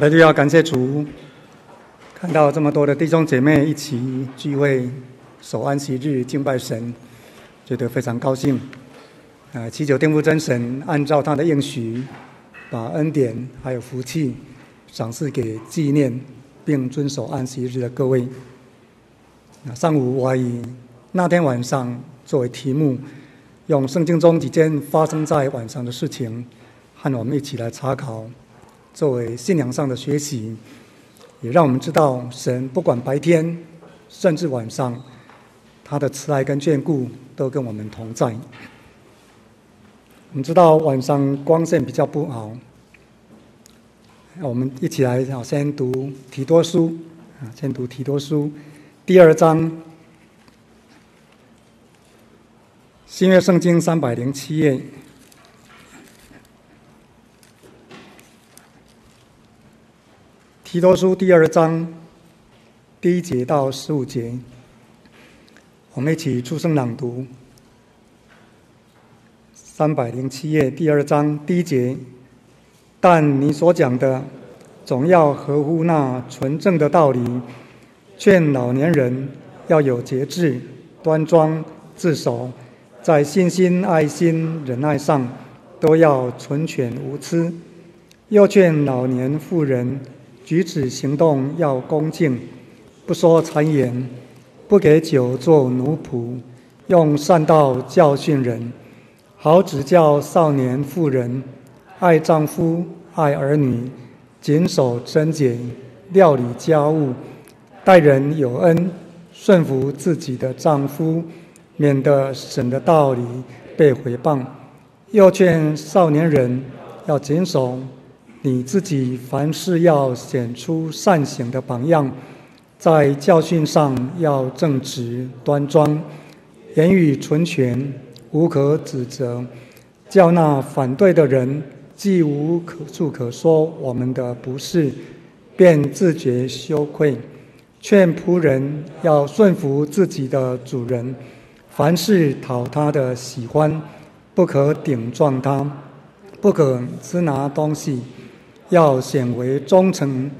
好的，就要感谢主，看到这么多的弟兄姐妹一起聚会守安息日敬拜神，觉得非常高兴。啊，祈求天父真神按照他的应许，把恩典还有福气赏赐给纪念并遵守安息日的各位。那上午我还以那天晚上作为题目，用圣经中几件发生在晚上的事情，和我们一起来查考。作为信仰上的学习，也让我们知道神不管白天，甚至晚上，他的慈爱跟眷顾都跟我们同在。我们知道晚上光线比较不好，我们一起来先读提多书啊，先读提多书第二章，新约圣经三百零七页。提多书第二章第一节到十五节，我们一起出声朗读。三百零七页第二章第一节，但你所讲的，总要合乎那纯正的道理，劝老年人要有节制、端庄、自守，在信心、爱心、忍耐上都要纯全无疵。又劝老年妇人。举止行动要恭敬，不说谗言，不给酒做奴仆，用善道教训人，好指教少年妇人，爱丈夫，爱儿女，谨守贞洁，料理家务，待人有恩，顺服自己的丈夫，免得神的道理被毁谤。又劝少年人要谨守。你自己凡事要显出善行的榜样，在教训上要正直端庄，言语纯全，无可指责，叫那反对的人既无可处可说我们的不是，便自觉羞愧。劝仆人要顺服自己的主人，凡事讨他的喜欢，不可顶撞他，不可私拿东西。要显为忠诚，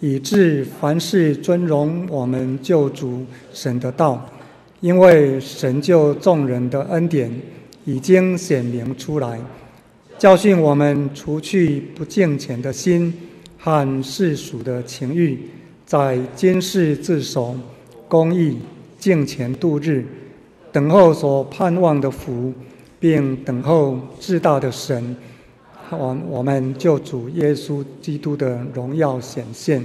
以致凡事尊荣我们救主神的道，因为神救众人的恩典已经显明出来，教训我们除去不敬虔的心和世俗的情欲，在今世自守公义敬虔度日，等候所盼望的福，并等候至大的神。我我们救主耶稣基督的荣耀显现，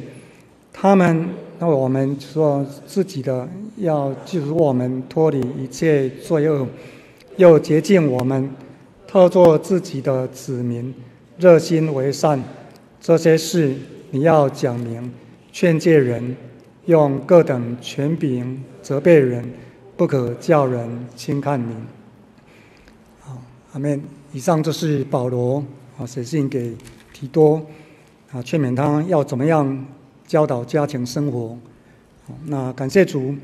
他们那我们说自己的要救我们脱离一切罪恶，又洁净我们，特作自己的子民，热心为善。这些事你要讲明，劝诫人，用各等权柄责备人，不可叫人轻看你。好，阿门。以上就是保罗。啊，写信给提多，啊，劝勉他要怎么样教导家庭生活。那感谢主，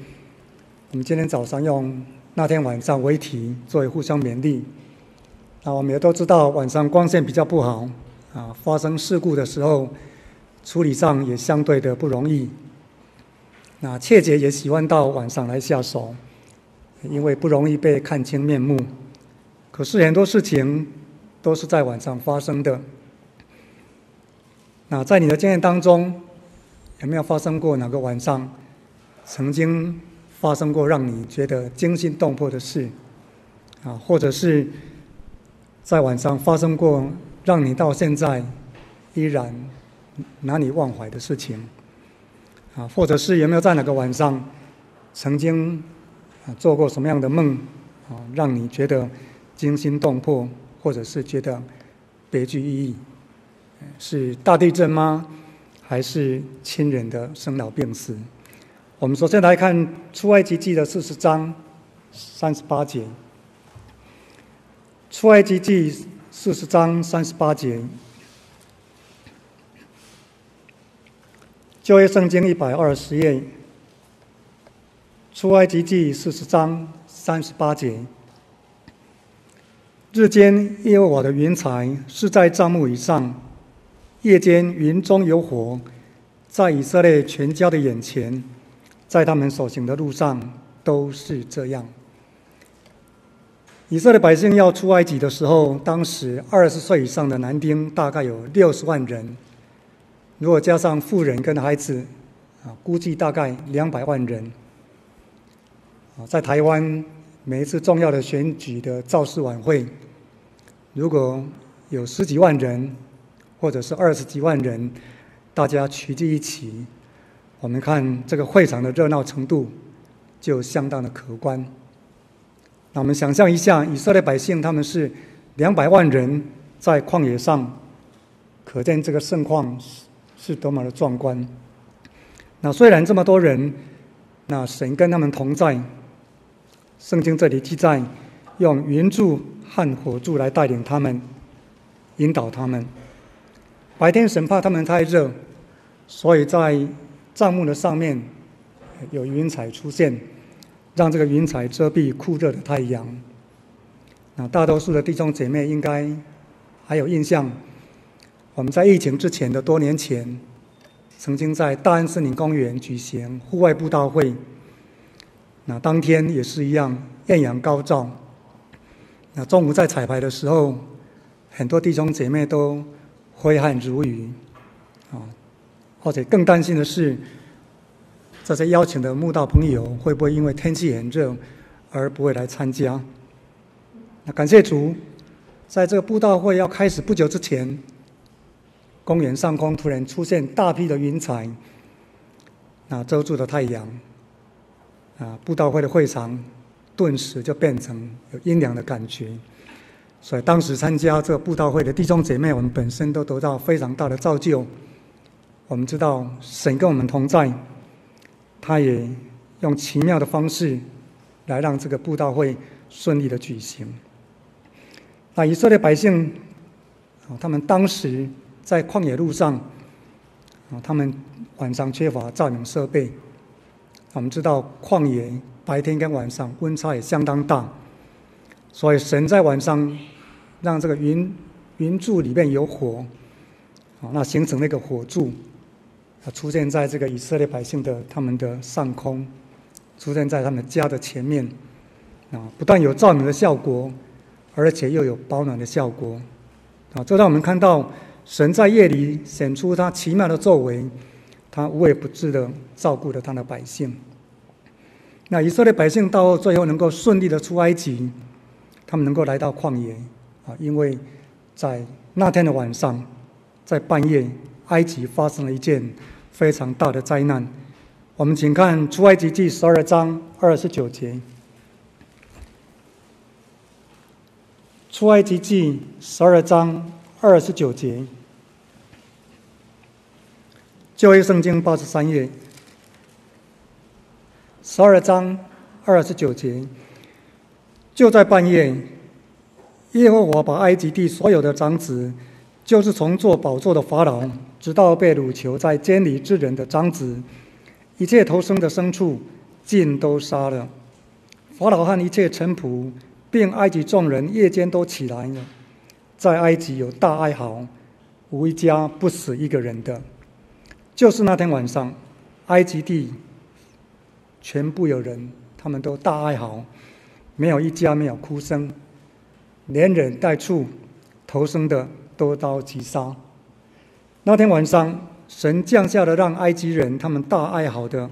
我们今天早上用那天晚上为题作为互相勉励。那我们也都知道晚上光线比较不好，啊，发生事故的时候处理上也相对的不容易。那切结也喜欢到晚上来下手，因为不容易被看清面目。可是很多事情。都是在晚上发生的。那在你的经验当中，有没有发生过哪个晚上，曾经发生过让你觉得惊心动魄的事？啊，或者是在晚上发生过让你到现在依然难以忘怀的事情？啊，或者是有没有在哪个晚上曾经做过什么样的梦？啊，让你觉得惊心动魄？或者是觉得别具意义，是大地震吗？还是亲人的生老病死？我们首先来看出埃及记的四十章三十八节。出埃及记四十章三十八节，旧约圣经一百二十页。出埃及记四十章三十八节。日间，耶和华的云彩是在帐幕以上，夜间云中有火，在以色列全家的眼前，在他们所行的路上都是这样。以色列百姓要出埃及的时候，当时二十岁以上的男丁大概有六十万人，如果加上妇人跟孩子，啊，估计大概两百万人。啊，在台湾每一次重要的选举的造势晚会，如果有十几万人，或者是二十几万人，大家聚集一起，我们看这个会场的热闹程度，就相当的可观。那我们想象一下，以色列百姓他们是两百万人在旷野上，可见这个盛况是是多么的壮观。那虽然这么多人，那神跟他们同在。圣经这里记载，用云柱和火柱来带领他们，引导他们。白天神怕他们太热，所以在帐幕的上面有云彩出现。让这个云彩遮蔽酷热的太阳。那大多数的弟兄姐妹应该还有印象，我们在疫情之前的多年前，曾经在大安森林公园举行户外布道会。那当天也是一样，艳阳高照。那中午在彩排的时候，很多弟兄姐妹都挥汗如雨，啊，或者更担心的是。这些邀请的慕道朋友会不会因为天气很热而不会来参加？那感谢主，在这个布道会要开始不久之前，公园上空突然出现大批的云彩，那遮住了太阳，啊，布道会的会场顿时就变成有阴凉的感觉。所以当时参加这个布道会的弟兄姐妹，我们本身都得到非常大的造就。我们知道神跟我们同在。他也用奇妙的方式来让这个布道会顺利的举行。那以色列百姓，啊，他们当时在旷野路上，啊，他们晚上缺乏照明设备。我们知道旷野白天跟晚上温差也相当大，所以神在晚上让这个云云柱里面有火，啊，那形成那个火柱。啊出现在这个以色列百姓的他们的上空，出现在他们家的前面，啊，不但有照明的效果，而且又有保暖的效果，啊，这让我们看到神在夜里显出他奇妙的作为，他无微不至的照顾着他的百姓。那以色列百姓到最后能够顺利的出埃及，他们能够来到旷野，啊，因为在那天的晚上，在半夜，埃及发生了一件。非常大的灾难。我们请看《出埃及记》十二章二十九节，《出埃及记》十二章二十九节，旧约圣经八十三页，十二章二十九节，就在半夜，耶和华把埃及地所有的长子，就是从坐宝座的法老。直到被掳囚在监里之人的长子，一切头生的牲畜，尽都杀了。法老和一切臣仆，并埃及众人，夜间都起来了，在埃及有大哀嚎，无一家不死一个人的。就是那天晚上，埃及地全部有人，他们都大哀嚎，没有一家没有哭声，连人带畜，头生的都遭击杀。那天晚上，神降下了让埃及人他们大哀嚎的，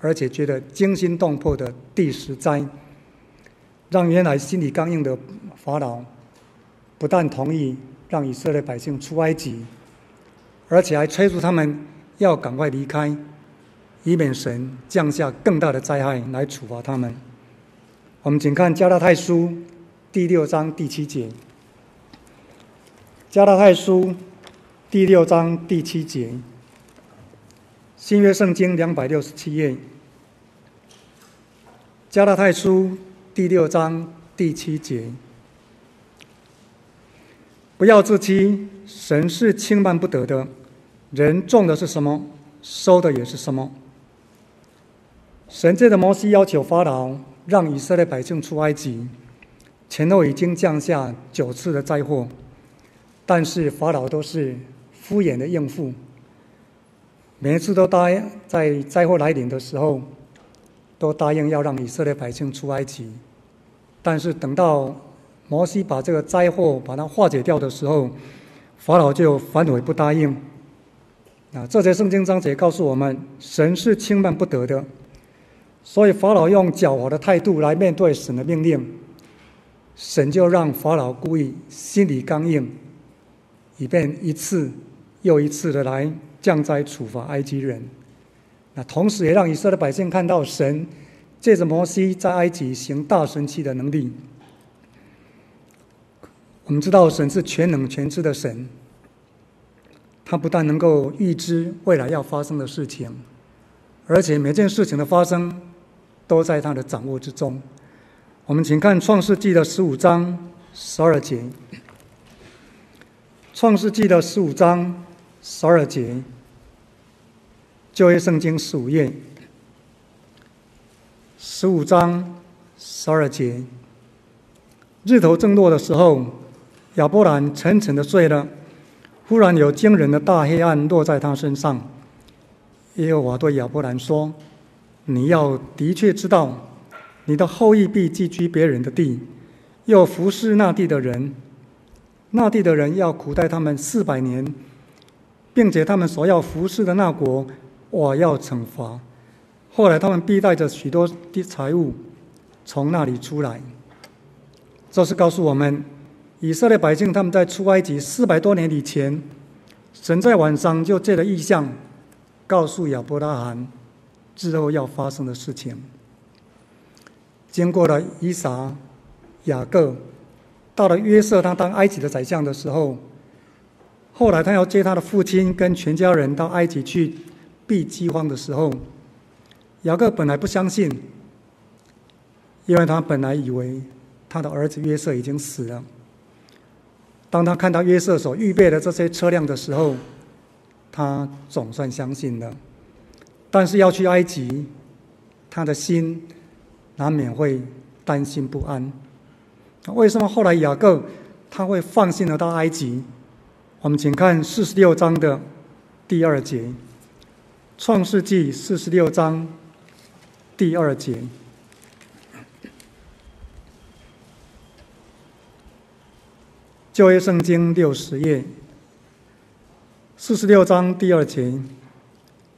而且觉得惊心动魄的第十灾，让原来心里刚硬的法老，不但同意让以色列百姓出埃及，而且还催促他们要赶快离开，以免神降下更大的灾害来处罚他们。我们请看加拉太书第六章第七节，加拉太书。第六章第七节，新约圣经两百六十七页，加拉太书第六章第七节，不要自欺，神是轻慢不得的，人种的是什么，收的也是什么。神借着摩西要求法老让以色列百姓出埃及，前后已经降下九次的灾祸，但是法老都是。敷衍的应付，每一次都答应在灾祸来临的时候，都答应要让以色列百姓出埃及，但是等到摩西把这个灾祸把它化解掉的时候，法老就反悔不答应。啊，这些圣经章节告诉我们，神是轻慢不得的，所以法老用狡猾的态度来面对神的命令，神就让法老故意心里刚硬。以便一次又一次的来降灾处罚埃及人，那同时也让以色列百姓看到神借着摩西在埃及行大神迹的能力。我们知道神是全能全知的神，他不但能够预知未来要发生的事情，而且每件事情的发生都在他的掌握之中。我们请看创世纪的十五章十二节。创世纪的十五章十二节，旧约圣经十五页，十五章十二节，日头正落的时候，亚伯兰沉沉的睡了。忽然有惊人的大黑暗落在他身上。耶和华对亚伯兰说：“你要的确知道，你的后裔必寄居别人的地，又服侍那地的人。”那地的人要苦待他们四百年，并且他们所要服侍的那国，我要惩罚。后来他们必带着许多的财物从那里出来。这是告诉我们，以色列百姓他们在出埃及四百多年以前，神在晚上就借着异象告诉亚伯拉罕之后要发生的事情。经过了以撒、雅各。到了约瑟，他当埃及的宰相的时候，后来他要接他的父亲跟全家人到埃及去避饥荒的时候，雅各本来不相信，因为他本来以为他的儿子约瑟已经死了。当他看到约瑟所预备的这些车辆的时候，他总算相信了。但是要去埃及，他的心难免会担心不安。为什么后来雅各他会放心的到埃及？我们请看四十六章的第二节，《创世纪》四十六章第二节，旧约圣经六十页，四十六章第二节，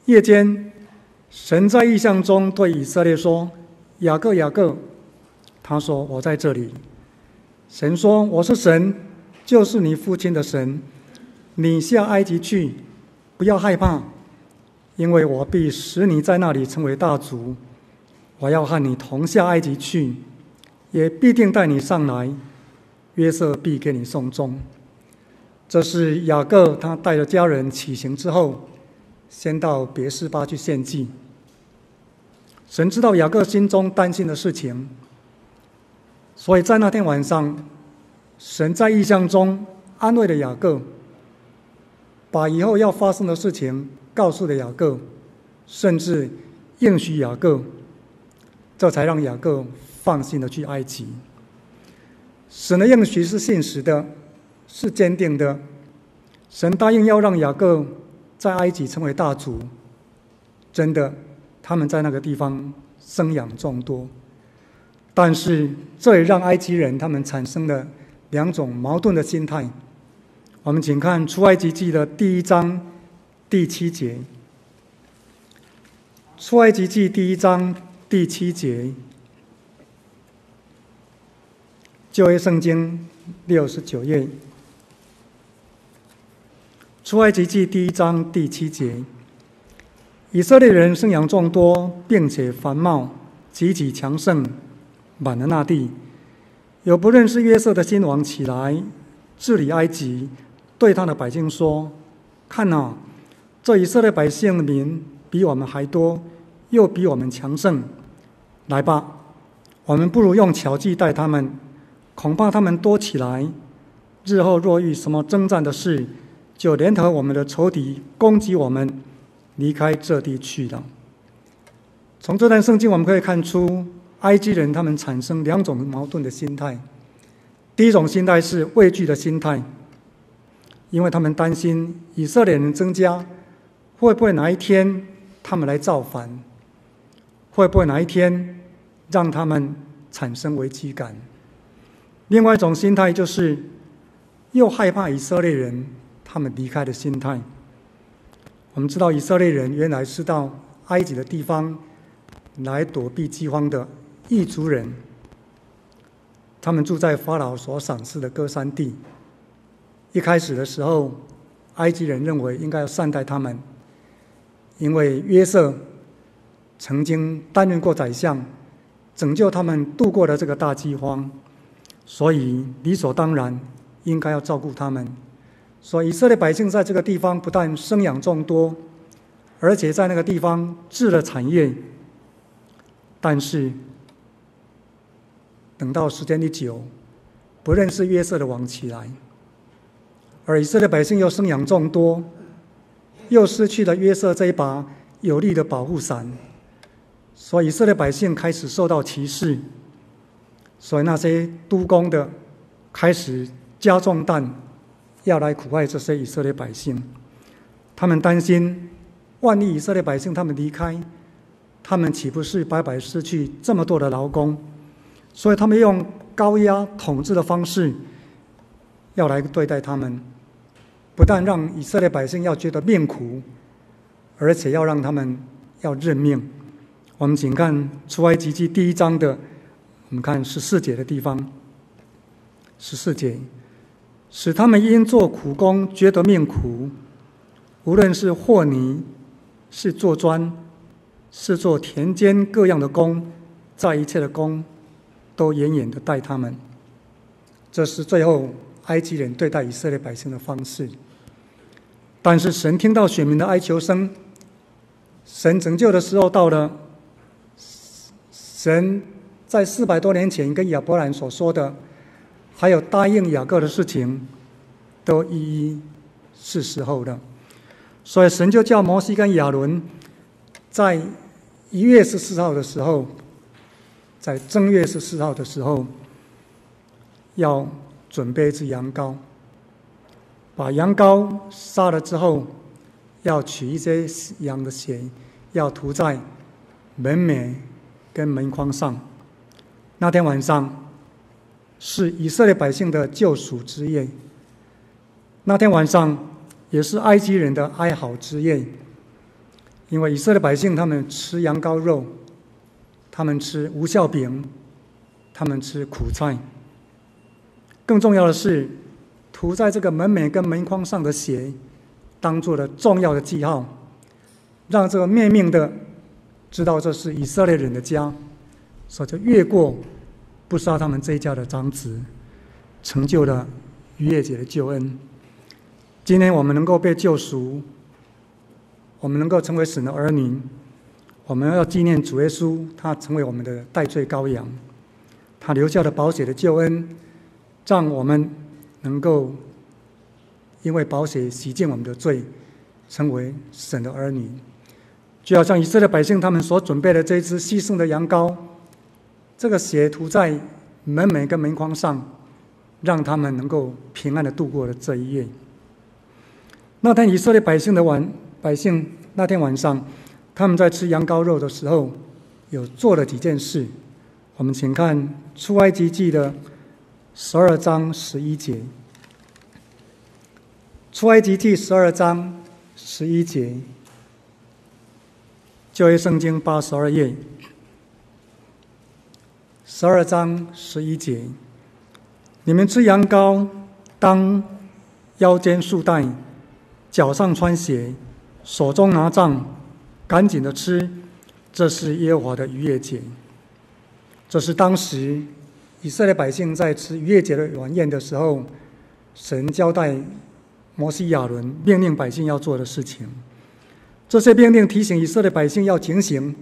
夜间，神在异象中对以色列说：“雅各，雅各。”他说：“我在这里。”神说：“我是神，就是你父亲的神。你下埃及去，不要害怕，因为我必使你在那里成为大族。我要和你同下埃及去，也必定带你上来。约瑟必给你送终。”这是雅各他带着家人起行之后，先到别是巴去献祭。神知道雅各心中担心的事情。所以在那天晚上，神在异象中安慰了雅各，把以后要发生的事情告诉了雅各，甚至应许雅各，这才让雅各放心的去埃及。神的应许是现实的，是坚定的。神答应要让雅各在埃及成为大族，真的，他们在那个地方生养众多。但是，这也让埃及人他们产生了两种矛盾的心态。我们请看《出埃及记》的第一章第七节，《出埃及记》第一章第七节，旧约圣经六十九页，《出埃及记》第一章第七节，以色列人生养众多，并且繁茂，极其强盛。满了那地，有不认识约瑟的新王起来治理埃及，对他的百姓说：“看啊，这以色列百姓的民比我们还多，又比我们强盛。来吧，我们不如用巧计待他们，恐怕他们多起来，日后若遇什么征战的事，就联合我们的仇敌攻击我们，离开这地去了。”从这段圣经我们可以看出。埃及人他们产生两种矛盾的心态，第一种心态是畏惧的心态，因为他们担心以色列人增加，会不会哪一天他们来造反？会不会哪一天让他们产生危机感？另外一种心态就是又害怕以色列人他们离开的心态。我们知道以色列人原来是到埃及的地方来躲避饥荒的异族人，他们住在法老所赏赐的歌珊地。一开始的时候，埃及人认为应该要善待他们，因为约瑟曾经担任过宰相，拯救他们度过了这个大饥荒，所以理所当然应该要照顾他们。所以以色列百姓在这个地方不但生养众多，而且在那个地方置了产业。但是等到时间一久，不认识约瑟的王起来。而以色列百姓又生养众多，又失去了约瑟这一把有力的保护伞，所以以色列百姓开始受到歧视。所以那些督工的开始加重担，要来苦害这些以色列百姓。他们担心，万一以色列百姓他们离开，他们岂不是白白失去这么多的劳工？所以他们用高压统治的方式，要来对待他们。不但让以色列百姓要觉得命苦，而且要让他们要认命。我们请看出埃及记第一章的，我们看十四节的地方。十四节，使他们因做苦工觉得命苦，无论是和泥，是做砖，是做田间各样的工，在一切的工，都严严的待他们。这是最后埃及人对待以色列百姓的方式。但是神听到选民的哀求声，神拯救的时候到了。神在四百多年前跟亚伯兰所说的，还有答应雅各的事情，都一一是时候的。所以神就叫摩西跟亚伦，在一月十四号的时候，在正月十四号的时候，要准备一只羊羔。把羊羔杀了之后，要取一些羊的血，要涂在门楣跟门框上。那天晚上是以色列百姓的救赎之夜。那天晚上也是埃及人的哀嚎之夜，因为以色列百姓他们吃羊羔肉，他们吃无酵饼，他们吃苦菜。更重要的是。涂在这个门楣跟门框上的血，当做了重要的记号，让这个灭命的知道这是以色列人的家，所以就越过不杀他们这一家的长子，成就了逾越节的救恩。今天我们能够被救赎，我们能够成为神的儿女，我们要纪念主耶稣，他成为我们的代罪羔羊，他留下的宝血的救恩，让我们。能够因为宝血洗净我们的罪，成为神的儿女，就好像以色列百姓他们所准备的这一只牺牲的羊羔，这个血涂在门楣跟门框上，让他们能够平安的度过了这一夜。那天以色列百姓的晚百姓那天晚上，他们在吃羊羔肉的时候，有做了几件事。我们请看出埃及记的。十二章十一节，出埃及记十二章十一节，旧约圣经八十二页，十二章十一节，你们吃羊羔，当腰间束带，脚上穿鞋，手中拿杖，赶紧的吃，这是耶和华的逾越节，这是当时。以色列百姓在吃逾越节的晚宴的时候，神交代摩西亚伦命令百姓要做的事情。这些命令提醒以色列百姓要警醒，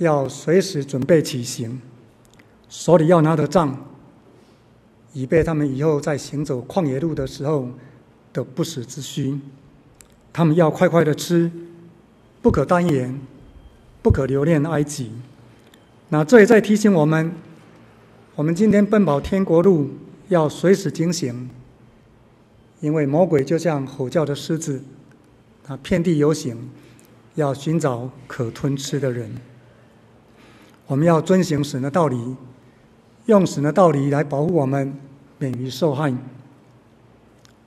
要随时准备起行，手里要拿着杖，以备他们以后在行走旷野路的时候的不时之需。他们要快快的吃，不可耽延，不可留恋埃及。那这也在提醒我们。我们今天奔跑天国路，要随时警醒，因为魔鬼就像吼叫的狮子，他遍地游行，要寻找可吞吃的人。我们要遵行神的道理，用神的道理来保护我们免于受害。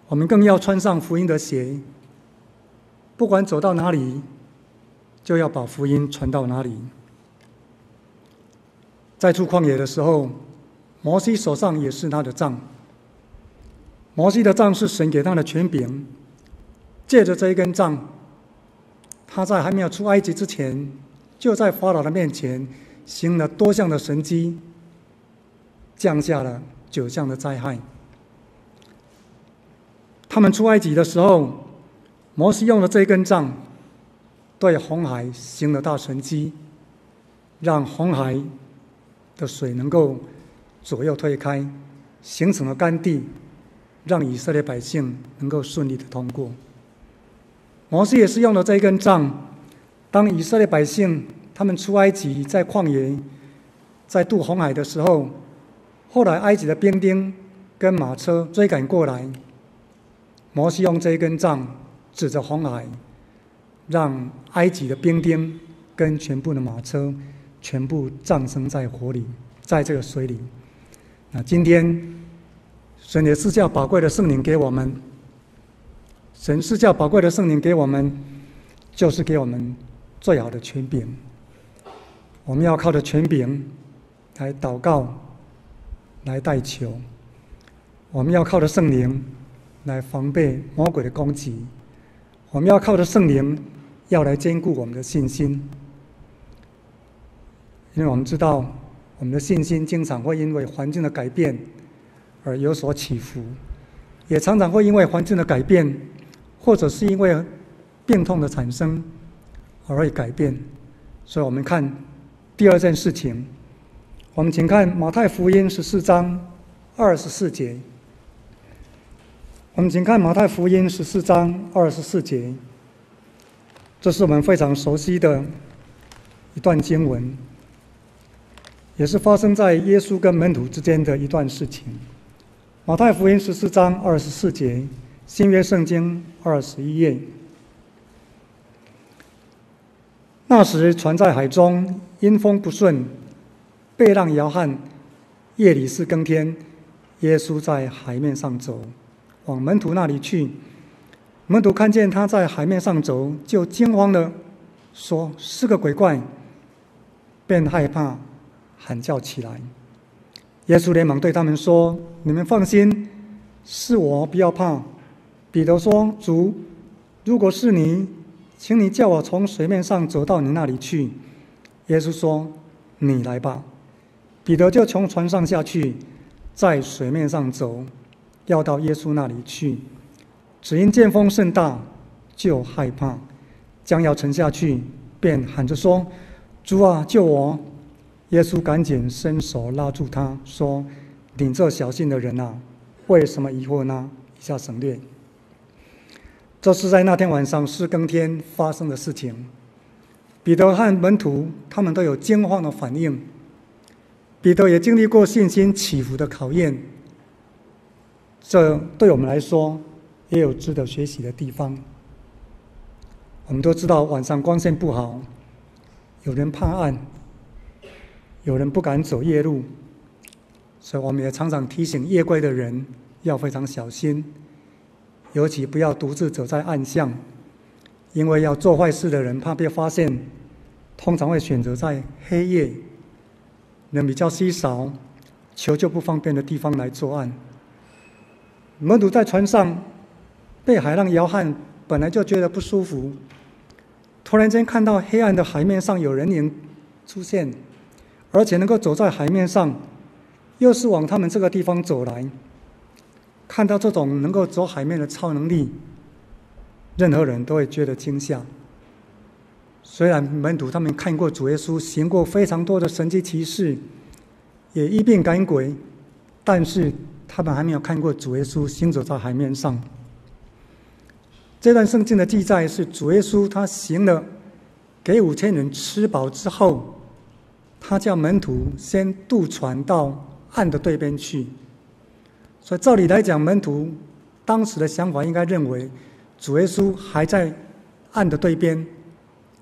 我们更要穿上福音的鞋，不管走到哪里，就要把福音传到哪里。在出旷野的时候，摩西手上也是他的杖。摩西的杖是神给他的权柄，借着这一根杖，他在还没有出埃及之前，就在法老的面前行了多项的神迹，降下了九项的灾害。他们出埃及的时候，摩西用了这一根杖，对红海行了大神迹，让红海的水能够左右推开，形成了干地。让以色列百姓能够顺利的通过。摩西也是用了这一根杖，当以色列百姓他们出埃及在旷野，在渡红海的时候，后来埃及的兵丁跟马车追赶过来，摩西用这一根杖指着红海，让埃及的兵丁跟全部的马车全部葬身在火里，在这个水里。那今天。神也赐下宝贵的圣灵给我们。神赐下宝贵的圣灵给我们，就是给我们最好的权柄。我们要靠着权柄来祷告，来代求。我们要靠着圣灵来防备魔鬼的攻击。我们要靠着圣灵，要来坚固我们的信心。因为我们知道，我们的信心经常会因为环境的改变。而有所起伏，也常常会因为环境的改变，或者是因为病痛的产生而会改变。所以，我们看第二件事情，我们请看马太福音十四章二十四节。我们请看马太福音十四章二十四节，这是我们非常熟悉的一段经文，也是发生在耶稣跟门徒之间的一段事情。马太福音十四章二十四节，新约圣经二十一页。那时船在海中，因风不顺，被浪摇撼。夜里四更天，耶稣在海面上走，往门徒那里去。门徒看见他在海面上走，就惊慌了说：“是个鬼怪。”便害怕，喊叫起来。耶稣连忙对他们说：“你们放心，是我，不要怕。”彼得说：“主，如果是你，请你叫我从水面上走到你那里去。”耶稣说：“你来吧。”彼得就从船上下去，在水面上走，要到耶稣那里去。只因见风甚大，就害怕，将要沉下去，便喊着说：“主啊，救我！”耶稣赶紧伸手拉住他，说：“你这小信的人呐，为什么疑惑呢？”以下省略。这是在那天晚上四更天发生的事情。彼得和门徒他们都有惊慌的反应。彼得也经历过信心起伏的考验。这对我们来说也有值得学习的地方。我们都知道晚上光线不好，有人怕暗。有人不敢走夜路，所以我们也常常提醒夜归的人要非常小心，尤其不要独自走在暗巷，因为要做坏事的人怕被发现，通常会选择在黑夜、人比较稀少、求救不方便的地方来作案。门徒在船上被海浪摇撼，本来就觉得不舒服，突然间看到黑暗的海面上有人影出现。而且能够走在海面上，又是往他们这个地方走来。看到这种能够走海面的超能力，任何人都会觉得惊吓。虽然门徒他们看过主耶稣行过非常多的神迹奇事，也医病赶鬼，但是他们还没有看过主耶稣行走在海面上。这段圣经的记载是主耶稣他行了，给五千人吃饱之后。他叫门徒先渡船到岸的对边去，所以照理来讲，门徒当时的想法应该认为，主耶稣还在岸的对边，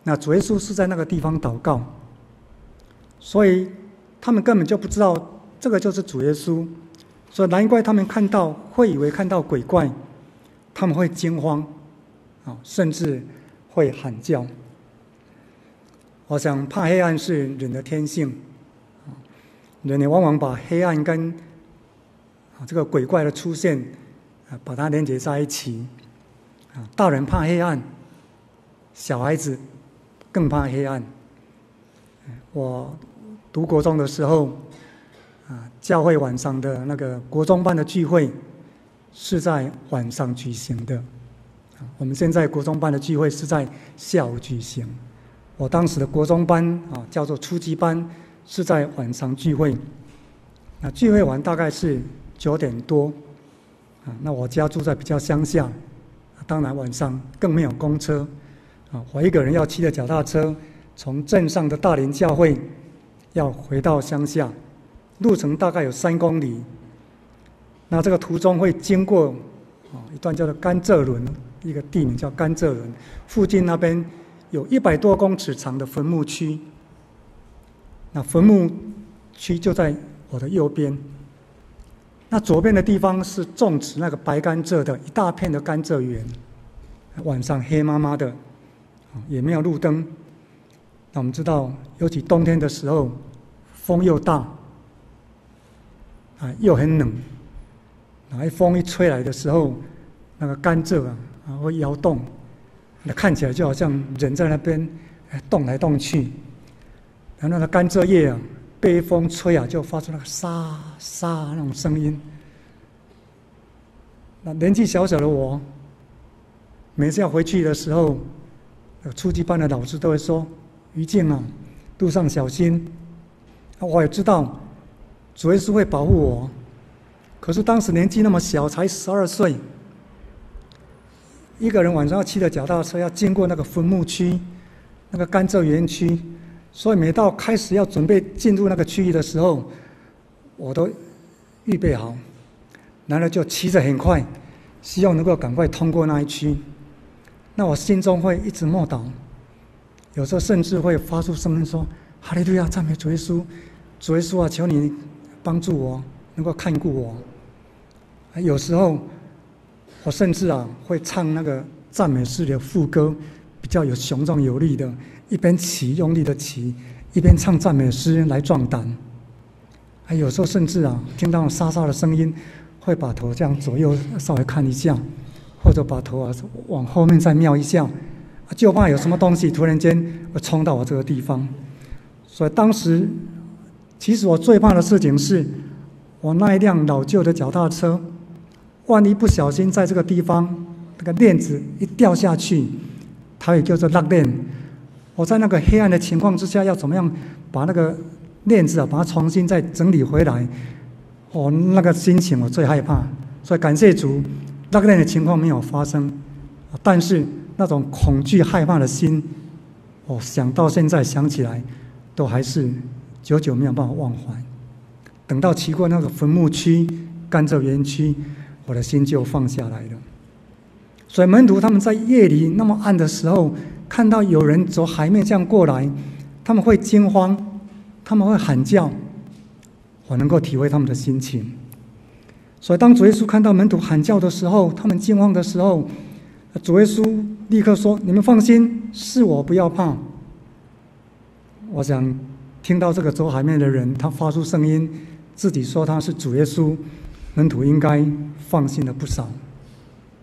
那主耶稣是在那个地方祷告，所以他们根本就不知道这个就是主耶稣，所以难怪他们看到会以为看到鬼怪，他们会惊慌，啊，甚至会喊叫。我想怕黑暗是人的天性，人也往往把黑暗跟这个鬼怪的出现啊把它连接在一起。啊，大人怕黑暗，小孩子更怕黑暗。我读国中的时候，啊，教会晚上的那个国中班的聚会是在晚上举行的。我们现在国中班的聚会是在下午举行。我当时的国中班啊，叫做初级班，是在晚上聚会。那聚会完大概是九点多，啊，那我家住在比较乡下。当然，晚上更没有公车，啊，我一个人要骑着脚踏车从镇上的大林教会要回到乡下，路程大概有三公里。那这个途中会经过啊一段叫做甘蔗轮，一个地名叫甘蔗轮，附近那边有一百多公尺长的坟墓区。那坟墓区就在我的右边。那左边的地方是种植那个白甘蔗的一大片的甘蔗园，晚上黑麻麻的，也没有路灯。那我们知道，尤其冬天的时候，风又大，啊，又很冷。那一风一吹来的时候，那个甘蔗啊，啊会摇动，那看起来就好像人在那边动来动去。然后那个甘蔗叶啊。被风吹啊，就发出那个沙沙那种声音。那年纪小小的我，每次要回去的时候，初级班的老师都会说：“于静啊，路上小心。”我也知道，主耶稣会保护我。可是当时年纪那么小，才十二岁，一个人晚上要骑着脚踏车，要经过那个坟墓区，那个甘蔗园区。所以每到开始要准备进入那个区域的时候，我都预备好，然后就骑着很快，希望能够赶快通过那一区。那我心中会一直默祷，有时候甚至会发出声音说：“哈利路亚，赞美主耶稣，主耶稣啊，求你帮助我，能够看顾我。”有时候我甚至啊会唱那个赞美诗的副歌，比较有雄壮有力的。一边骑，用力的骑，一边唱赞美诗来壮胆。还有时候甚至啊，听到沙沙的声音，会把头这样左右稍微看一下，或者把头啊往后面再瞄一下，就怕有什么东西突然间会冲到我这个地方。所以当时，其实我最怕的事情是，我那一辆老旧的脚踏车，万一不小心在这个地方，那个链子一掉下去，它也叫做拉链。我在那个黑暗的情况之下，要怎么样把那个链子啊，把它重新再整理回来？哦，那个心情我最害怕。所以感谢主，那个链的情况没有发生。但是那种恐惧害怕的心，我想到现在想起来，都还是久久没有办法忘怀。等到骑过那个坟墓区、甘蔗园区，我的心就放下来了。所以门徒他们在夜里那么暗的时候。看到有人走海面这样过来，他们会惊慌，他们会喊叫，我能够体会他们的心情。所以，当主耶稣看到门徒喊叫的时候，他们惊慌的时候，主耶稣立刻说：“你们放心，是我，不要怕。”我想听到这个走海面的人，他发出声音，自己说他是主耶稣，门徒应该放心了不少，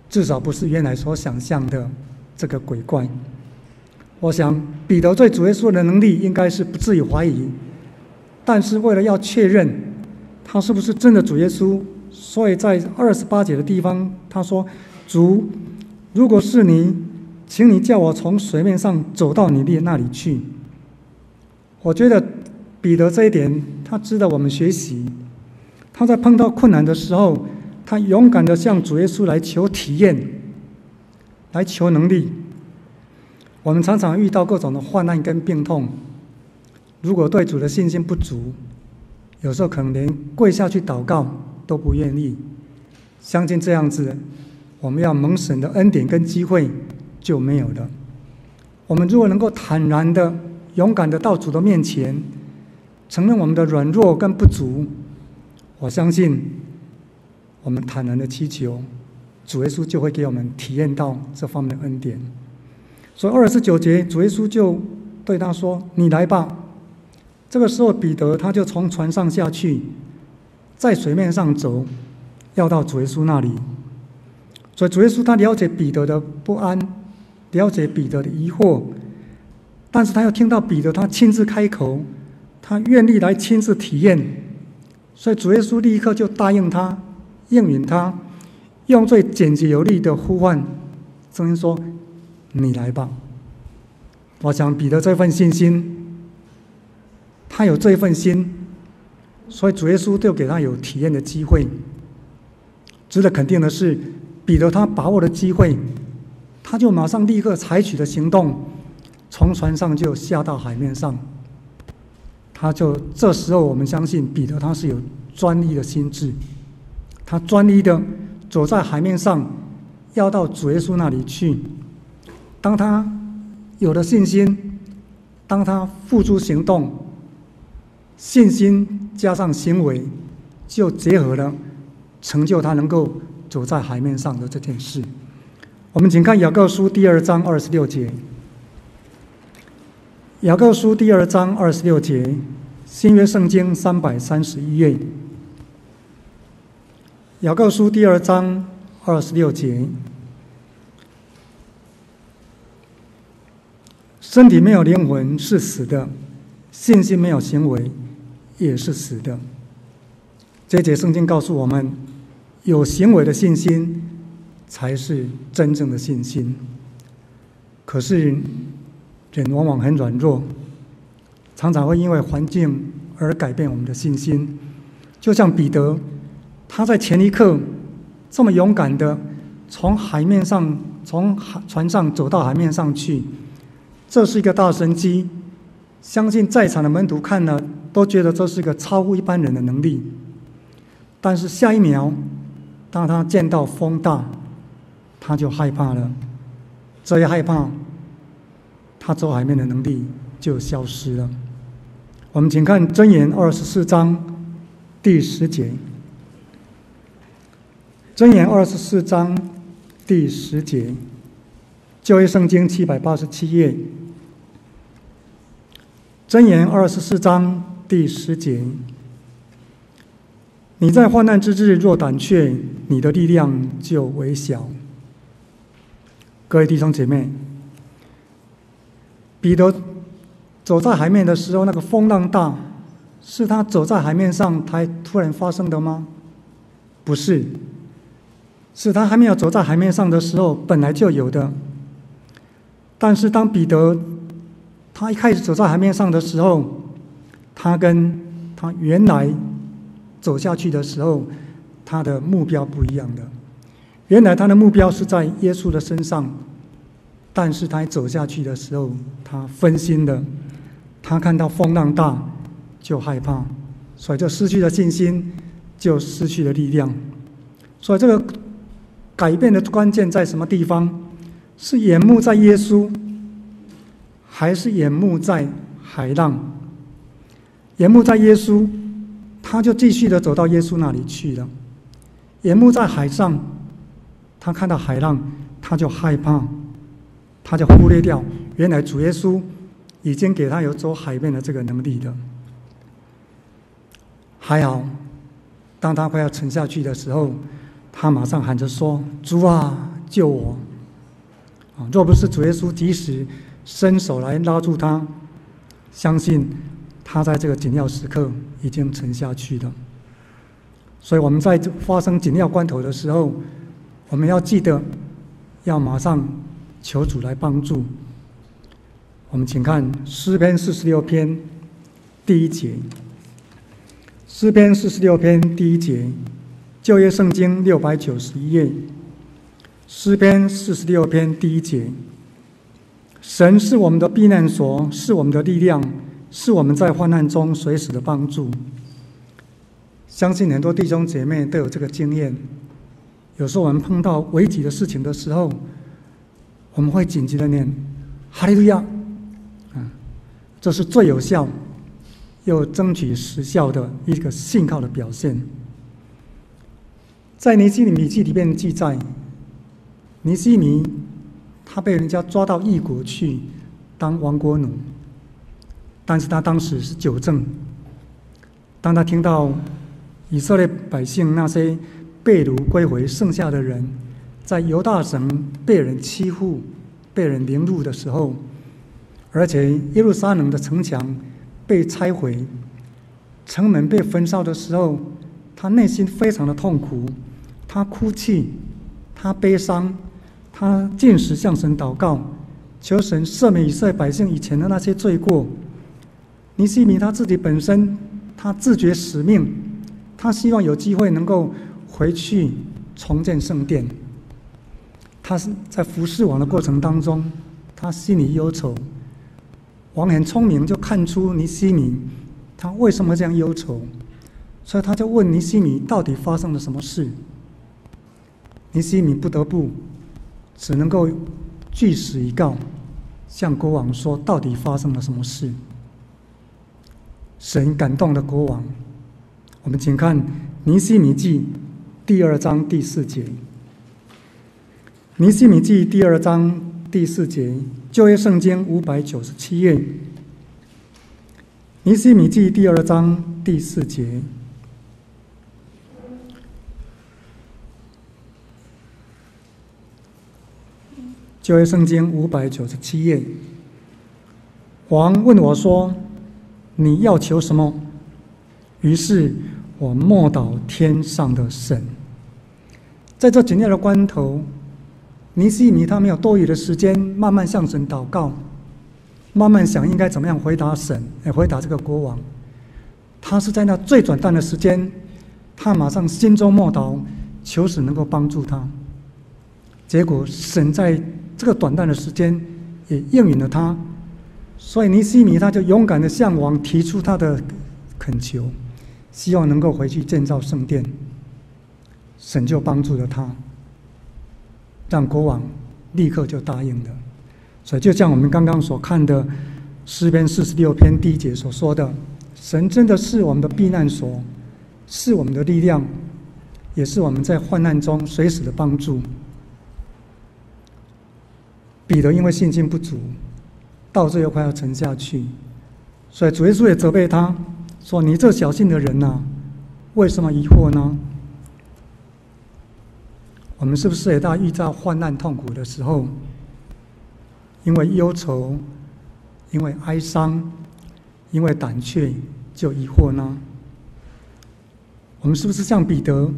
至少不是原来所想象的这个鬼怪。我想彼得对主耶稣的能力应该是不至于怀疑，但是为了要确认他是不是真的主耶稣，所以在二十八节的地方他说：“主，如果是你，请你叫我从水面上走到你的那里去。”我觉得彼得这一点他值得我们学习。他在碰到困难的时候，他勇敢地向主耶稣来求体验，来求能力。我们常常遇到各种的患难跟病痛，如果对主的信心不足，有时候可能连跪下去祷告都不愿意。相信这样子，我们要蒙神的恩典跟机会就没有了。我们如果能够坦然的、勇敢的到主的面前，承认我们的软弱跟不足，我相信我们坦然的祈求，主耶稣就会给我们体验到这方面的恩典。所以二十九节，主耶稣就对他说：“你来吧。”这个时候，彼得他就从船上下去，在水面上走，要到主耶稣那里。所以主耶稣他了解彼得的不安，了解彼得的疑惑，但是他又听到彼得他亲自开口，他愿意来亲自体验，所以主耶稣立刻就答应他，应允他，用最简洁有力的呼唤，声音说：“你来吧。”我想彼得这份信心，他有这份心，所以主耶稣就给他有体验的机会。值得肯定的是。彼得他把握了机会，他就马上立刻采取了行动，从船上就下到海面上。他就这时候，我们相信彼得他是有专一的心志，他专一的走在海面上，要到主耶稣那里去。当他有了信心，当他付诸行动，信心加上行为，就结合了，成就他能够。走在海面上的这件事，我们请看雅各书第二章二十六节。雅各书第二章二十六节，新约圣经三百三十一页。雅各书第二章二十六节，身体没有灵魂是死的，信心没有行为也是死的。这节圣经告诉我们。有行为的信心才是真正的信心。可是人往往很软弱，常常会因为环境而改变我们的信心。就像彼得，他在前一刻这么勇敢的从海面上、从海船上走到海面上去，这是一个大神迹。相信在场的门徒看了都觉得这是一个超乎一般人的能力。但是下一秒，当他见到风大，他就害怕了。这一害怕，他走海面的能力就消失了。我们请看《箴言》二十四章第十节，《箴言》二十四章第十节，旧约圣经七百八十七页，《箴言》二十四章第十节。你在患难之日若胆怯，你的力量就微小。各位弟兄姐妹，彼得走在海面的时候，那个风浪大，是他走在海面上才突然发生的吗？不是，是他还没有走在海面上的时候本来就有的。但是当彼得他一开始走在海面上的时候，他跟他原来。走下去的时候，他的目标不一样的。原来他的目标是在耶稣的身上，但是他走下去的时候，他分心了。他看到风浪大，就害怕，所以就失去了信心，就失去了力量。所以这个改变的关键在什么地方？是眼目在耶稣，还是眼目在海浪？眼目在耶稣。他就继续的走到耶稣那里去了，眼目在海上，他看到海浪，他就害怕，他就忽略掉原来主耶稣已经给他有走海面的这个能力的。还好，当他快要沉下去的时候，他马上喊着说：“主啊，救我！”啊，若不是主耶稣及时伸手来拉住他，相信。他在这个紧要时刻已经沉下去了，所以我们在发生紧要关头的时候，我们要记得要马上求主来帮助。我们请看诗篇四十六篇第一节，诗篇四十六篇第一节，旧约圣经六百九十一页，诗篇四十六篇第一节，神是我们的避难所，是我们的力量。是我们在患难中随时的帮助。相信很多弟兄姐妹都有这个经验。有时候我们碰到危急的事情的时候，我们会紧急的念“哈利路亚”，啊，这是最有效又争取时效的一个信号的表现。在尼希米记里面记载，尼希米他被人家抓到异国去当亡国奴，但是他当时是纠正。当他听到以色列百姓那些被掳归回剩下的人，在犹大城被人欺负、被人凌辱的时候，而且耶路撒冷的城墙被拆毁、城门被焚烧的时候，他内心非常的痛苦。他哭泣，他悲伤，他禁食向神祷告，求神赦免以色列百姓以前的那些罪过。尼西米他自己本身，他自觉使命，他希望有机会能够回去重建圣殿。他是在服侍王的过程当中，他心里忧愁。王很聪明，就看出尼西米他为什么这样忧愁，所以他就问尼西米到底发生了什么事。尼西米不得不只能够据实以告，向国王说到底发生了什么事。神感动了国王，我们请看《尼西米记》第二章第四节。《尼西米记》第二章第四节，旧约圣经五百九十七页，《尼西米记》第二章第四节。旧约圣经五百九十七页，王问我说：“你要求什么？”于是我默祷天上的神。在这紧要的关头，尼西米他没有多余的时间，慢慢向神祷告，慢慢想应该怎么样回答神，来回答这个国王。他是在那最短暂的时间，他马上心中默祷，求神能够帮助他。结果神在。这个短暂的时间也应允了他，所以尼西米他就勇敢地向王提出他的恳求，希望能够回去建造圣殿。神就帮助了他，让国王立刻就答应了。所以就像我们刚刚所看的诗篇四十六篇第一节所说的，神真的是我们的避难所，是我们的力量，也是我们在患难中随时的帮助。彼得因为信心不足，到最后快要沉下去，所以主耶稣也责备他说：“你这小信的人呐、啊，为什么疑惑呢？”我们是不是也在遇到患难痛苦的时候，因为忧愁，因为哀伤，因为胆怯，就疑惑呢？我们是不是像彼得，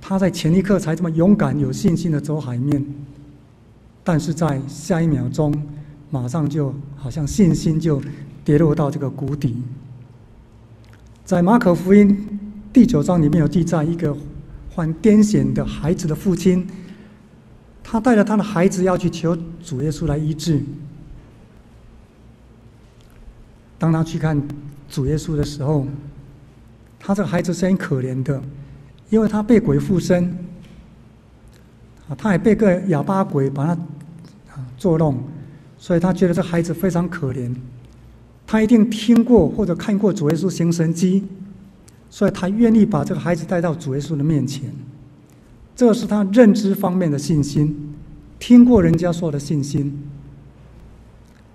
他在前一刻才这么勇敢、有信心的走海面？但是在下一秒钟，马上就好像信心就跌落到这个谷底。在马可福音第九章里面有记载，一个患癫痫的孩子的父亲，他带着他的孩子要去求主耶稣来医治。当他去看主耶稣的时候，他这个孩子是很可怜的，因为他被鬼附身。他也被个哑巴鬼把他啊捉弄，所以他觉得这孩子非常可怜。他一定听过或者看过主耶稣行神迹，所以他愿意把这个孩子带到主耶稣的面前。这是他认知方面的信心，听过人家说的信心。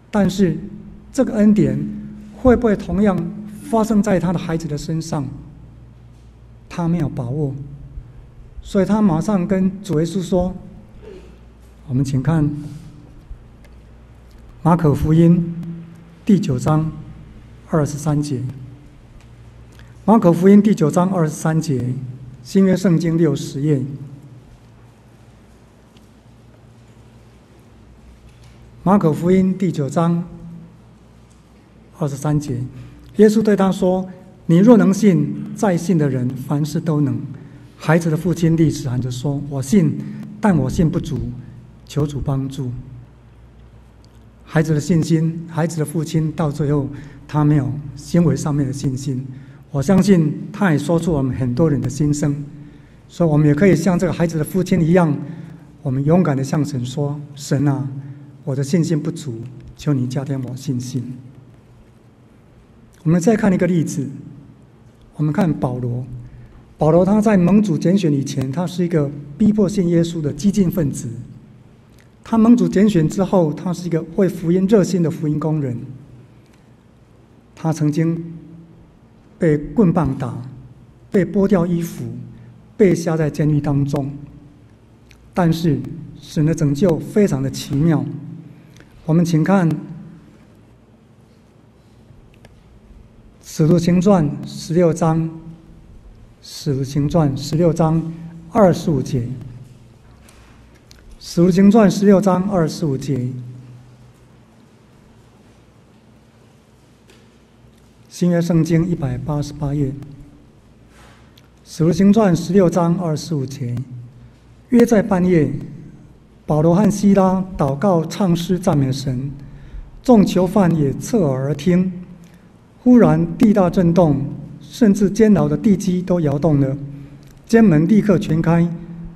但是这个恩典会不会同样发生在他的孩子的身上？他没有把握。所以他马上跟主耶稣说：“我们请看马可福音第九章二十三节。马可福音第九章二十三节，新约圣经六十页。马可福音第九章二十三节，耶稣对他说：‘你若能信，再信的人凡事都能。’”孩子的父亲立时喊着说：“我信，但我信不足，求主帮助。”孩子的信心，孩子的父亲到最后他没有行为上面的信心。我相信他也说出我们很多人的心声，所以，我们也可以像这个孩子的父亲一样，我们勇敢的向神说：“神啊，我的信心不足，求你加添我信心。”我们再看一个例子，我们看保罗。保罗他在蒙主拣选以前，他是一个逼迫信耶稣的激进分子。他蒙主拣选之后，他是一个为福音热心的福音工人。他曾经被棍棒打，被剥掉衣服，被下在监狱当中。但是神的拯救非常的奇妙。我们请看《使徒行传》十六章。《使徒行传》十六章二十五节，《使徒行传》十六章二十五节，新约圣经一百八十八页，《使徒行传》十六章二十五节，约在半夜，保罗和西拉祷告、唱诗、赞美神，众囚犯也侧耳而听。忽然地大震动。甚至监牢的地基都摇动了，监门立刻全开，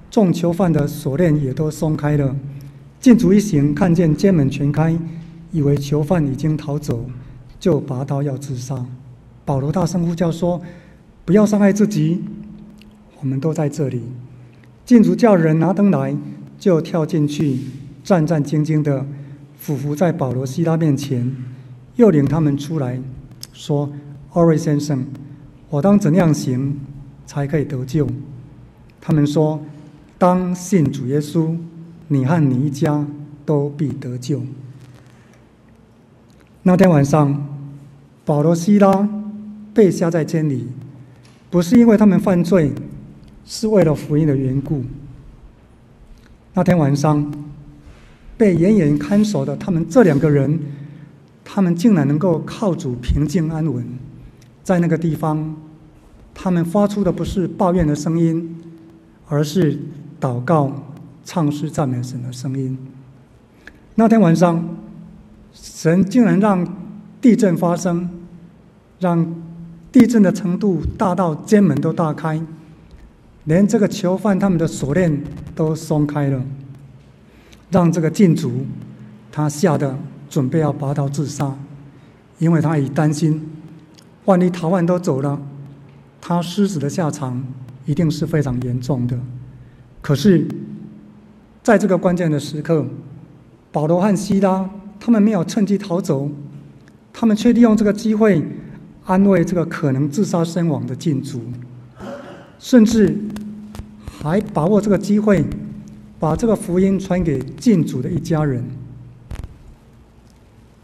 众囚犯的锁链也都松开了。禁足一行看见监门全开，以为囚犯已经逃走，就拔刀要自杀。保罗大声呼叫说：“不要伤害自己，我们都在这里。”禁足叫人拿灯来，就跳进去，战战兢兢地俯伏在保罗、西拉面前，又领他们出来，说：“奥瑞先生。”我当怎样行才可以得救？他们说：“当信主耶稣，你和你一家都必得救。”那天晚上，保罗、西拉被下在监里，不是因为他们犯罪，是为了福音的缘故。那天晚上，被严严看守的他们这两个人，他们竟然能够靠主平静安稳。在那个地方，他们发出的不是抱怨的声音，而是祷告、唱诗、赞美神的声音。那天晚上，神竟然让地震发生，让地震的程度大到监门都大开，连这个囚犯他们的锁链都松开了，让这个禁足他吓得准备要拔刀自杀，因为他已担心。万一逃犯都走了，他失子的下场一定是非常严重的。可是，在这个关键的时刻，保罗和西拉他们没有趁机逃走，他们却利用这个机会安慰这个可能自杀身亡的禁足，甚至还把握这个机会，把这个福音传给禁足的一家人，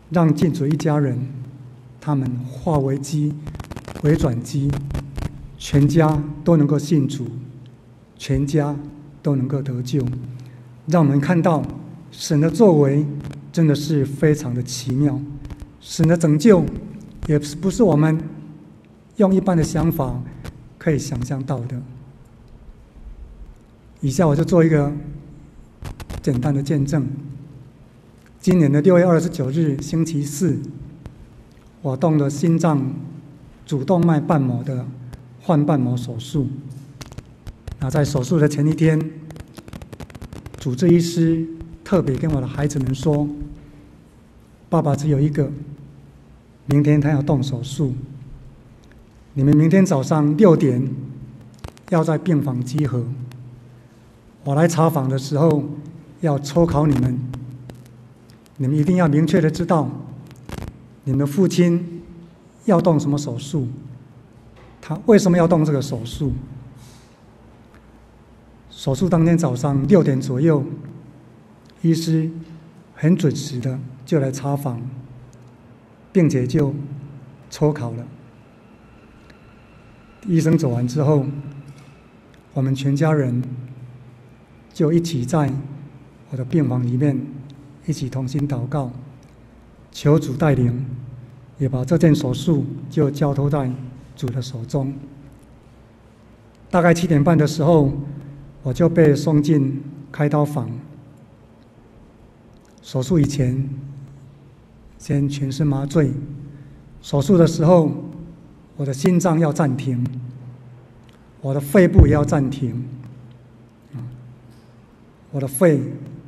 让禁足一家人。他们化危机为转机，全家都能够信主，全家都能够得救，让我们看到神的作为真的是非常的奇妙。神的拯救也不是我们用一般的想法可以想象到的。以下我就做一个简单的见证。今年的六月二十九日，星期四。我动了心脏主动脉瓣膜的换瓣膜手术。那在手术的前一天，主治医师特别跟我的孩子们说：“爸爸只有一个，明天他要动手术。你们明天早上六点要在病房集合。我来查房的时候要抽考你们，你们一定要明确的知道。”你的父亲要动什么手术？他为什么要动这个手术？手术当天早上六点左右，医师很准时的就来查房，并且就抽考了。医生走完之后，我们全家人就一起在我的病房里面一起同心祷告。求主带领，也把这件手术就交托在主的手中。大概七点半的时候，我就被送进开刀房。手术以前，先全身麻醉。手术的时候，我的心脏要暂停。我的肺部也要暂停，我的肺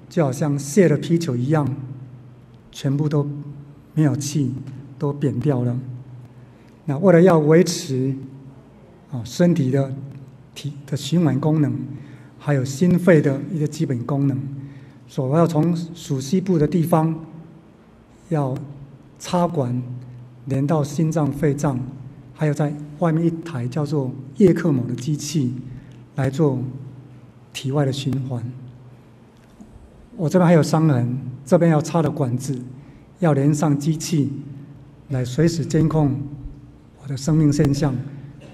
就好像泄了皮球一样，全部都没有气，都扁掉了。那为了要维持啊身体的体的循环功能，还有心肺的一个基本功能，所要从属膝部的地方要插管连到心脏、肺脏，还有在外面一台叫做叶克膜的机器来做体外的循环。我这边还有伤痕，这边要插的管子要连上机器来随时监控我。的生命现象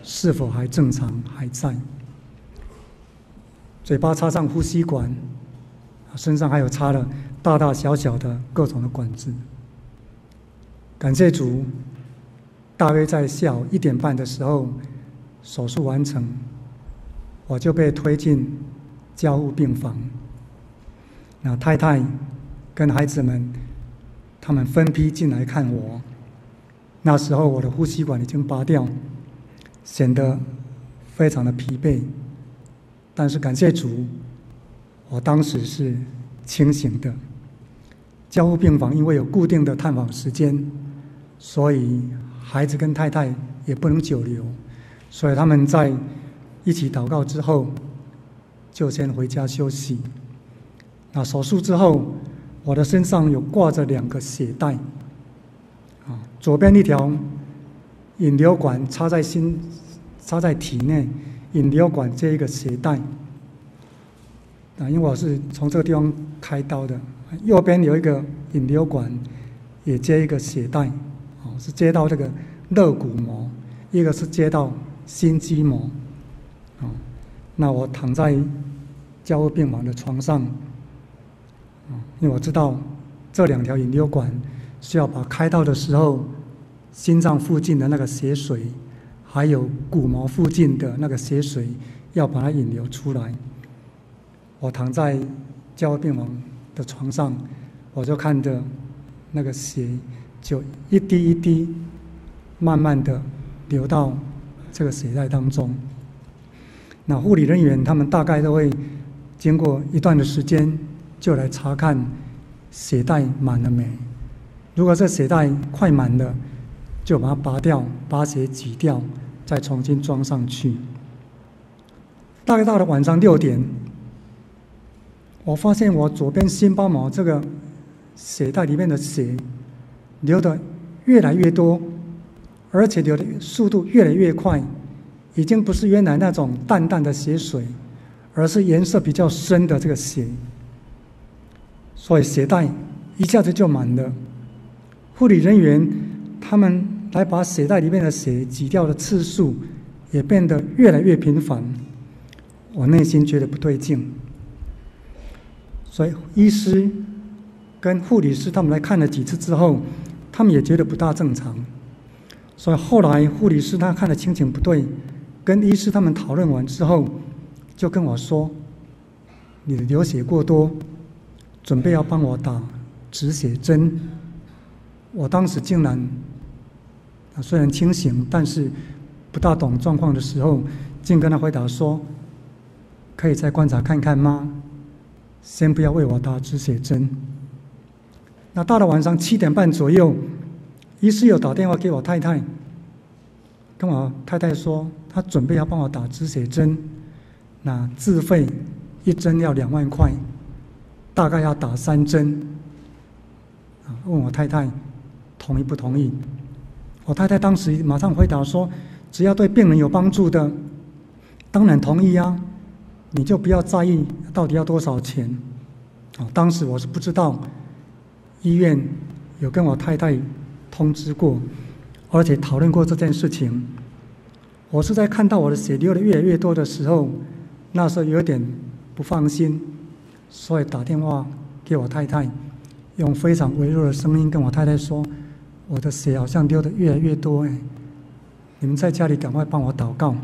是否还正常还在？嘴巴插上呼吸管，身上还有插了大大小小的各种的管子。感谢主，大约在下午一点半的时候，手术完成，我就被推进交护病房。那太太跟孩子们，他们分批进来看我。那时候我的呼吸管已经拔掉，显得非常的疲惫。但是感谢主，我当时是清醒的。加护病房因为有固定的探访时间，所以孩子跟太太也不能久留，所以他们在一起祷告之后，就先回家休息。那手术之后，我的身上有挂着两个血袋。啊，左边一条引流管插在心，插在体内，引流管接一个血袋。啊，因为我是从这个地方开刀的。右边有一个引流管，也接一个血袋，啊，是接到这个肋骨膜，一个是接到心肌膜。啊，那我躺在加护病房的床上，因为我知道这两条引流管。需要把开刀的时候，心脏附近的那个血水，还有骨膜附近的那个血水，要把它引流出来。我躺在加护病房的床上，我就看着那个血就一滴一滴，慢慢的流到这个血袋当中。那护理人员他们大概都会经过一段的时间，就来查看血袋满了没。如果这血袋快满了，就把它拔掉，把血挤掉，再重新装上去。大概到了晚上六点，我发现我左边心包膜这个血袋里面的血流得越来越多，而且流的速度越来越快，已经不是原来那种淡淡的血水，而是颜色比较深的这个血，所以血袋一下子就满了。护理人员他们来把血袋里面的血挤掉的次数也变得越来越频繁，我内心觉得不对劲，所以医师跟护理师他们来看了几次之后，他们也觉得不大正常，所以后来护理师他看了情景不对，跟医师他们讨论完之后，就跟我说：“你的流血过多，准备要帮我打止血针。”我当时竟然，啊，虽然清醒，但是不大懂状况的时候，竟跟他回答说：“可以再观察看看吗？先不要为我打止血针。”那到了晚上七点半左右，医师又打电话给我太太，跟我太太说，他准备要帮我打止血针，那自费一针要两万块，大概要打三针。啊，问我太太。同意不同意？我太太当时马上回答说：“只要对病人有帮助的，当然同意啊！你就不要在意到底要多少钱。”哦，当时我是不知道医院有跟我太太通知过，而且讨论过这件事情。我是在看到我的血流的越来越多的时候，那时候有点不放心，所以打电话给我太太，用非常微弱的声音跟我太太说。我的血好像流得越来越多哎，你们在家里赶快帮我祷告。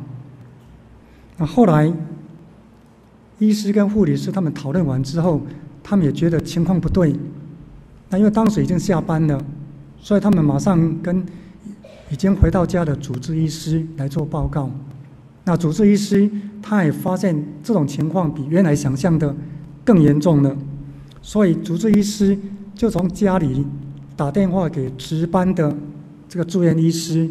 那后来，医师跟护理师他们讨论完之后，他们也觉得情况不对。那因为当时已经下班了，所以他们马上跟已经回到家的主治医师来做报告。那主治医师他也发现这种情况比原来想象的更严重了，所以主治医师就从家里打电话给值班的这个住院医师，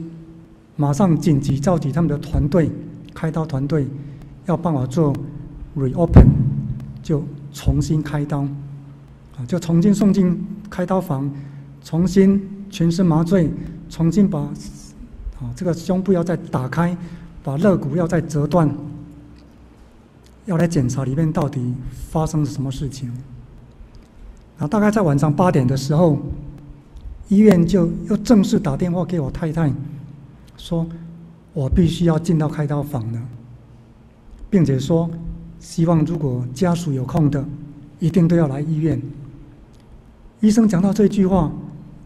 马上紧急召集他们的团队，开刀团队要帮我做 reopen，就重新开刀，啊，就重新送进开刀房，重新全身麻醉，重新把啊这个胸部要再打开。把肋骨要再折断，要来检查里面到底发生了什么事情。然后大概在晚上八点的时候，医院就又正式打电话给我太太，说我必须要进到开刀房了，并且说希望如果家属有空的，一定都要来医院。医生讲到这句话，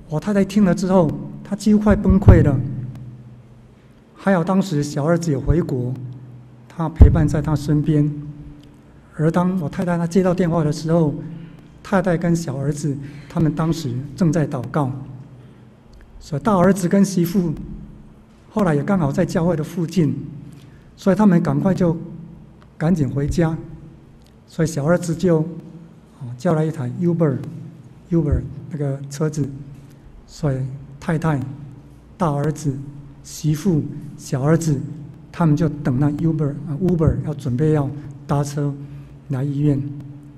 我太太听了之后，她几乎快崩溃了。还有当时小儿子也回国，他陪伴在他身边。而当我太太她接到电话的时候，太太跟小儿子他们当时正在祷告。所以大儿子跟媳妇后来也刚好在教会的附近，所以他们赶快就赶紧回家。所以小儿子就叫来一台 Uber，Uber 那个车子，所以太太、大儿子。媳妇、小儿子，他们就等那 Uber 啊 Uber 要准备要搭车来医院。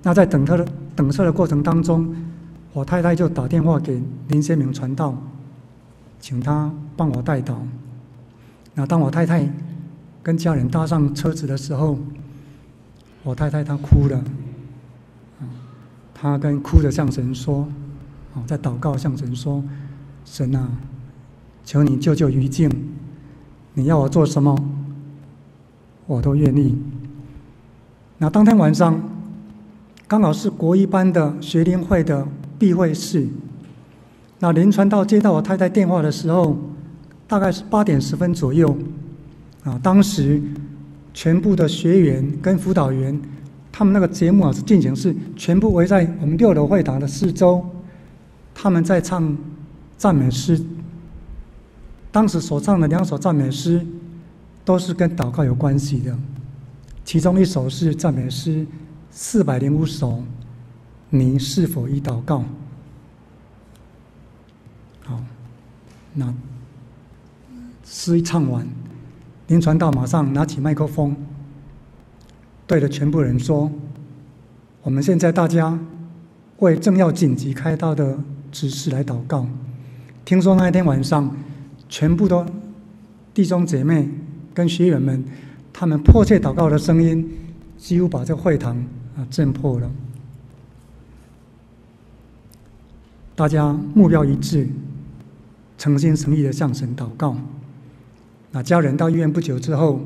那在等车的等车的过程当中，我太太就打电话给林先明传道，请他帮我代祷。那当我太太跟家人搭上车子的时候，我太太她哭了，她跟哭着向神说：“哦，在祷告向神说，神啊。”求你救救于静，你要我做什么，我都愿意。那当天晚上，刚好是国一班的学龄会的闭会式。那林传道接到我太太电话的时候，大概是八点十分左右。啊，当时全部的学员跟辅导员，他们那个节目啊是进行是全部围在我们六楼会堂的四周，他们在唱赞美诗。当时所唱的两首赞美诗，都是跟祷告有关系的。其中一首是赞美诗四百零五首，你是否已祷告？好，那诗一唱完，林传道马上拿起麦克风，对着全部人说：“我们现在大家为正要紧急开刀的指示来祷告。听说那一天晚上。”全部都弟兄姐妹跟学员们，他们迫切祷告的声音，几乎把这会堂啊震破了。大家目标一致，诚心诚意的向神祷告。那家人到医院不久之后，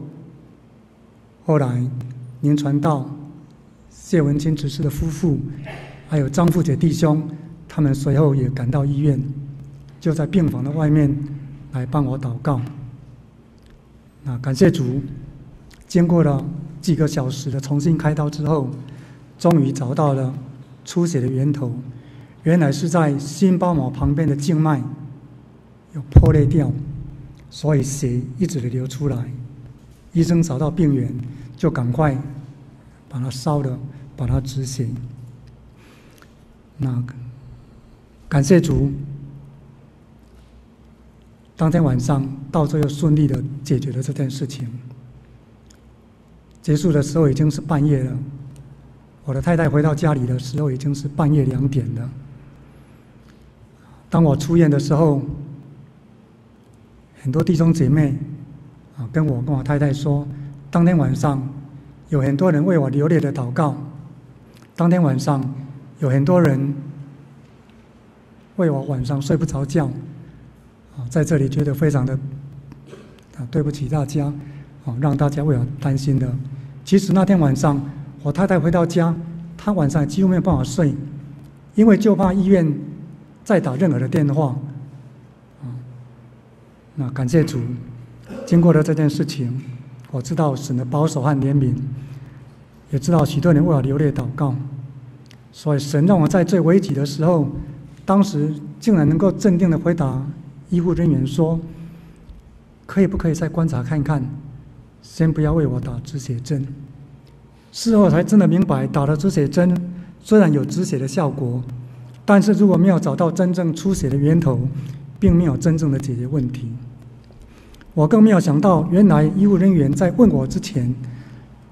后来您传道谢文清执事的夫妇，还有张富姐弟兄，他们随后也赶到医院，就在病房的外面。来帮我祷告。那感谢主，经过了几个小时的重新开刀之后，终于找到了出血的源头。原来是在心包膜旁边的静脉有破裂掉，所以血一直的流出来。医生找到病源，就赶快把它烧了，把它止血。那个感谢主。当天晚上，到最后顺利的解决了这件事情。结束的时候已经是半夜了，我的太太回到家里的时候已经是半夜两点了。当我出院的时候，很多弟兄姐妹啊跟我跟我太太说，当天晚上有很多人为我流泪的祷告，当天晚上有很多人为我晚上睡不着觉。啊在这里觉得非常的啊，对不起大家，啊，让大家为我担心的。其实那天晚上，我太太回到家，她晚上几乎没有办法睡，因为就怕医院再打任何的电话。啊，那感谢主，经过了这件事情，我知道神的保守和怜悯，也知道许多人为我流泪祷告，所以神让我在最危急的时候，当时竟然能够镇定的回答。医护人员说：“可以不可以再观察看看？先不要为我打止血针。事后才真的明白，打了止血针虽然有止血的效果，但是如果没有找到真正出血的源头，并没有真正的解决问题。我更没有想到，原来医务人员在问我之前，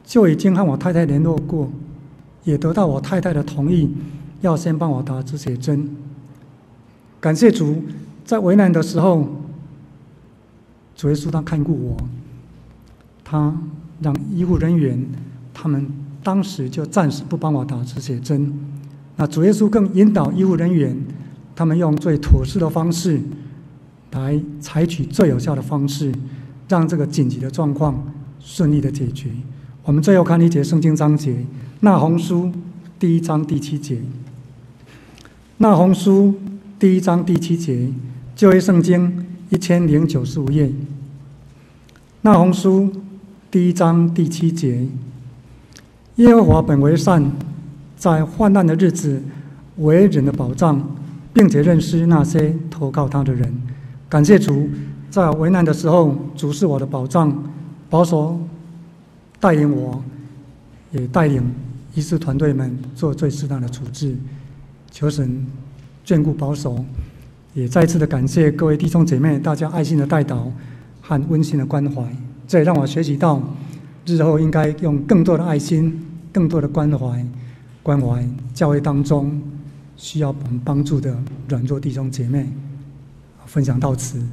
就已经和我太太联络过，也得到我太太的同意，要先帮我打止血针。感谢主，在为难的时候，主耶稣他看顾我，他让医护人员他们当时就暂时不帮我打止血针。那主耶稣更引导医护人员，他们用最妥适的方式，来采取最有效的方式，让这个紧急的状况顺利的解决。我们最后看一节圣经章节，《那红书》第一章第七节，《那红书》第一章第七节，旧约圣经一千零九十五页，《那红书》第一章第七节，耶和华本为善。在患难的日子，为人的保障，并且认识那些投靠他的人。感谢主，在危难的时候，主是我的保障，保守带领我，也带领医事团队们做最适当的处置。求神眷顾保守，也再次的感谢各位弟兄姐妹，大家爱心的代祷和温馨的关怀，这也让我学习到日后应该用更多的爱心、更多的关怀。关怀教会当中需要我们帮助的软弱弟兄姐妹，分享到此。